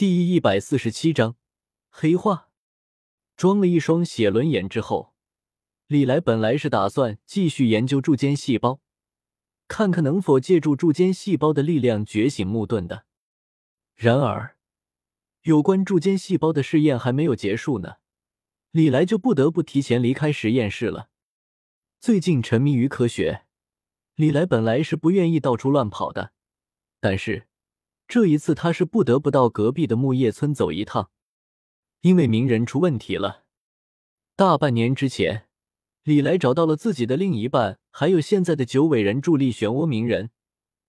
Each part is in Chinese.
第一百四十七章黑化。装了一双血轮眼之后，李来本来是打算继续研究柱间细胞，看看能否借助柱间细胞的力量觉醒木盾的。然而，有关柱间细胞的试验还没有结束呢，李来就不得不提前离开实验室了。最近沉迷于科学，李来本来是不愿意到处乱跑的，但是。这一次，他是不得不到隔壁的木叶村走一趟，因为鸣人出问题了。大半年之前，李来找到了自己的另一半，还有现在的九尾人助力漩涡鸣人。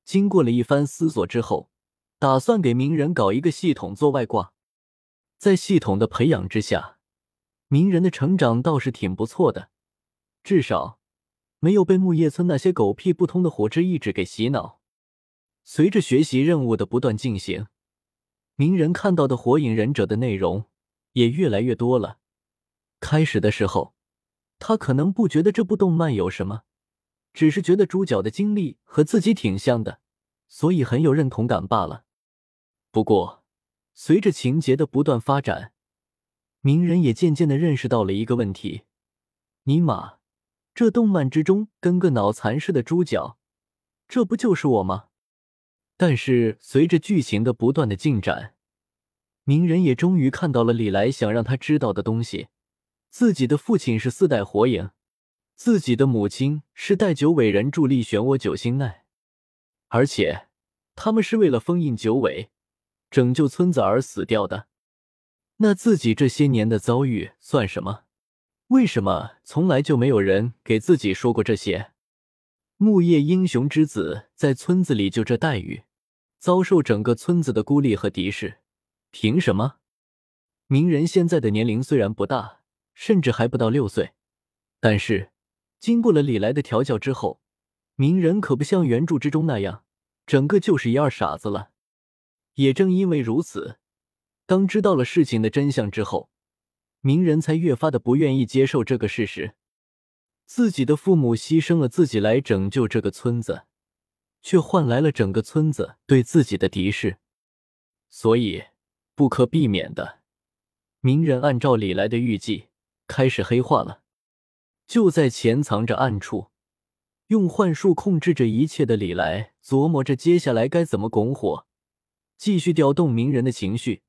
经过了一番思索之后，打算给鸣人搞一个系统做外挂。在系统的培养之下，鸣人的成长倒是挺不错的，至少没有被木叶村那些狗屁不通的火之意志给洗脑。随着学习任务的不断进行，鸣人看到的火影忍者的内容也越来越多了。开始的时候，他可能不觉得这部动漫有什么，只是觉得主角的经历和自己挺像的，所以很有认同感罢了。不过，随着情节的不断发展，鸣人也渐渐的认识到了一个问题：尼玛，这动漫之中跟个脑残似的主角，这不就是我吗？但是随着剧情的不断的进展，鸣人也终于看到了李来想让他知道的东西：自己的父亲是四代火影，自己的母亲是带九尾人助力漩涡九星奈，而且他们是为了封印九尾、拯救村子而死掉的。那自己这些年的遭遇算什么？为什么从来就没有人给自己说过这些？木叶英雄之子在村子里就这待遇？遭受整个村子的孤立和敌视，凭什么？鸣人现在的年龄虽然不大，甚至还不到六岁，但是经过了李来的调教之后，鸣人可不像原著之中那样，整个就是一二傻子了。也正因为如此，当知道了事情的真相之后，鸣人才越发的不愿意接受这个事实：自己的父母牺牲了自己来拯救这个村子。却换来了整个村子对自己的敌视，所以不可避免的，鸣人按照李来的预计开始黑化了。就在潜藏着暗处，用幻术控制着一切的李来琢磨着接下来该怎么拱火，继续调动鸣人的情绪，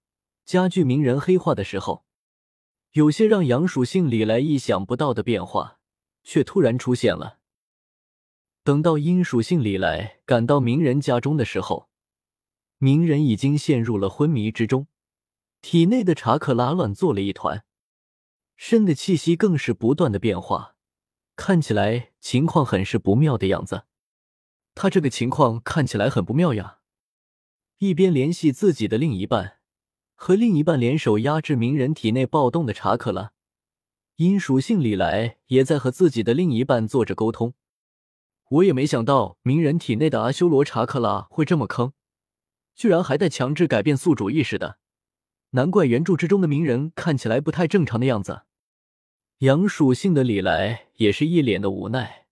加剧鸣人黑化的时候，有些让阳属性李来意想不到的变化却突然出现了。等到阴属性李来赶到鸣人家中的时候，鸣人已经陷入了昏迷之中，体内的查克拉乱作了一团，身的气息更是不断的变化，看起来情况很是不妙的样子。他这个情况看起来很不妙呀！一边联系自己的另一半，和另一半联手压制鸣人体内暴动的查克拉，阴属性李来也在和自己的另一半做着沟通。我也没想到鸣人体内的阿修罗查克拉会这么坑，居然还带强制改变宿主意识的，难怪原著之中的鸣人看起来不太正常的样子。阳属性的李来也是一脸的无奈，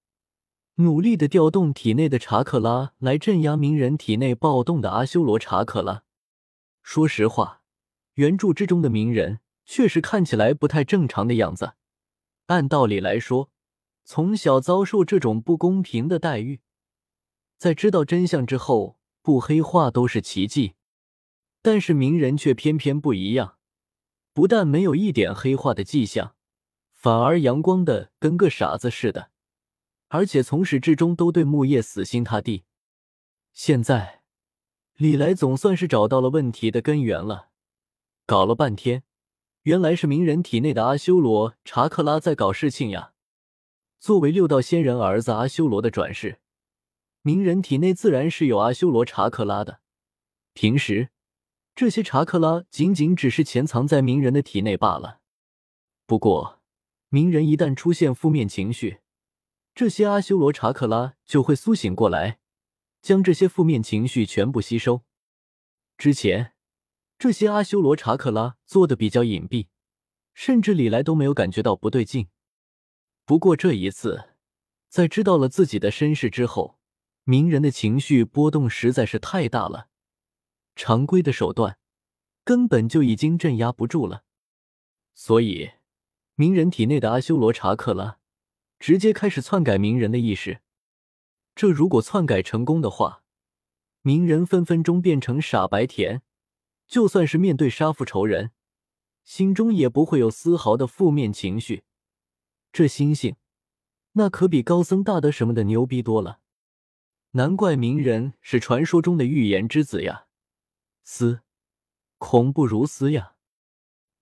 努力的调动体内的查克拉来镇压鸣人体内暴动的阿修罗查克拉。说实话，原著之中的鸣人确实看起来不太正常的样子，按道理来说。从小遭受这种不公平的待遇，在知道真相之后不黑化都是奇迹，但是鸣人却偏偏不一样，不但没有一点黑化的迹象，反而阳光的跟个傻子似的，而且从始至终都对木叶死心塌地。现在李来总算是找到了问题的根源了，搞了半天，原来是鸣人体内的阿修罗查克拉在搞事情呀。作为六道仙人儿子阿修罗的转世，鸣人体内自然是有阿修罗查克拉的。平时，这些查克拉仅仅只是潜藏在鸣人的体内罢了。不过，鸣人一旦出现负面情绪，这些阿修罗查克拉就会苏醒过来，将这些负面情绪全部吸收。之前，这些阿修罗查克拉做的比较隐蔽，甚至李来都没有感觉到不对劲。不过这一次，在知道了自己的身世之后，鸣人的情绪波动实在是太大了。常规的手段根本就已经镇压不住了。所以，鸣人体内的阿修罗查克拉直接开始篡改鸣人的意识。这如果篡改成功的话，鸣人分分钟变成傻白甜，就算是面对杀父仇人，心中也不会有丝毫的负面情绪。这心性，那可比高僧大德什么的牛逼多了。难怪鸣人是传说中的预言之子呀，斯恐怖如斯呀。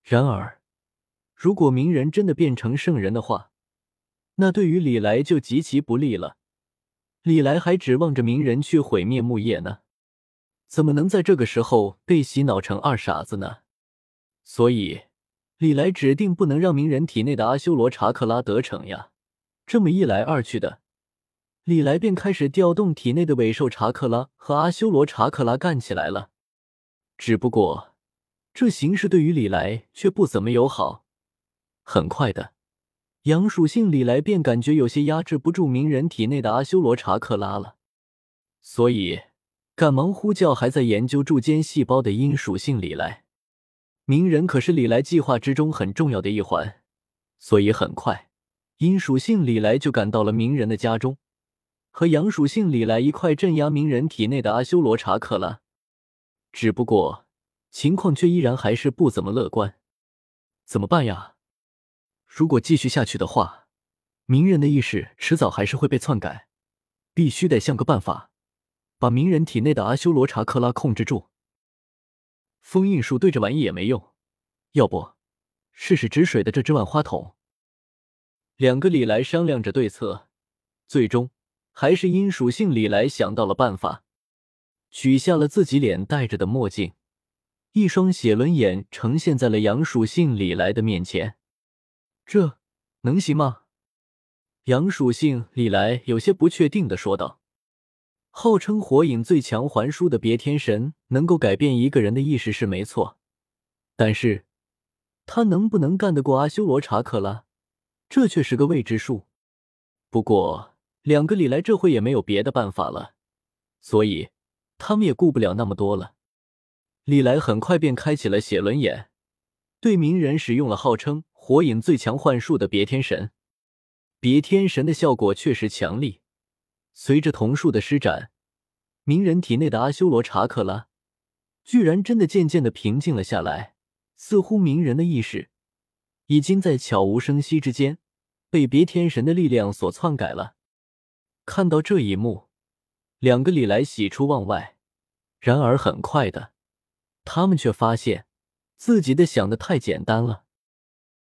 然而，如果鸣人真的变成圣人的话，那对于李来就极其不利了。李来还指望着鸣人去毁灭木叶呢，怎么能在这个时候被洗脑成二傻子呢？所以，李来指定不能让鸣人体内的阿修罗查克拉得逞呀。这么一来二去的。李来便开始调动体内的尾兽查克拉和阿修罗查克拉干起来了。只不过，这形势对于李来却不怎么友好。很快的，阳属性李来便感觉有些压制不住鸣人体内的阿修罗查克拉了，所以赶忙呼叫还在研究柱间细胞的阴属性李来。鸣人可是李来计划之中很重要的一环，所以很快，阴属性李来就赶到了鸣人的家中。和阳属性李来一块镇压鸣人体内的阿修罗查克拉，只不过情况却依然还是不怎么乐观。怎么办呀？如果继续下去的话，鸣人的意识迟早还是会被篡改，必须得想个办法，把鸣人体内的阿修罗查克拉控制住。封印术对这玩意也没用，要不试试止水的这只万花筒？两个李来商量着对策，最终。还是因属性李来想到了办法，取下了自己脸戴着的墨镜，一双血轮眼呈现在了阳属性李来的面前。这能行吗？阳属性李来有些不确定的说道。号称火影最强还书的别天神能够改变一个人的意识是没错，但是他能不能干得过阿修罗查克拉，这却是个未知数。不过。两个李来这回也没有别的办法了，所以他们也顾不了那么多了。李来很快便开启了写轮眼，对鸣人使用了号称火影最强幻术的别天神。别天神的效果确实强力，随着瞳术的施展，鸣人体内的阿修罗查克拉居然真的渐渐的平静了下来，似乎鸣人的意识已经在悄无声息之间被别天神的力量所篡改了。看到这一幕，两个李来喜出望外。然而很快的，他们却发现自己的想的太简单了。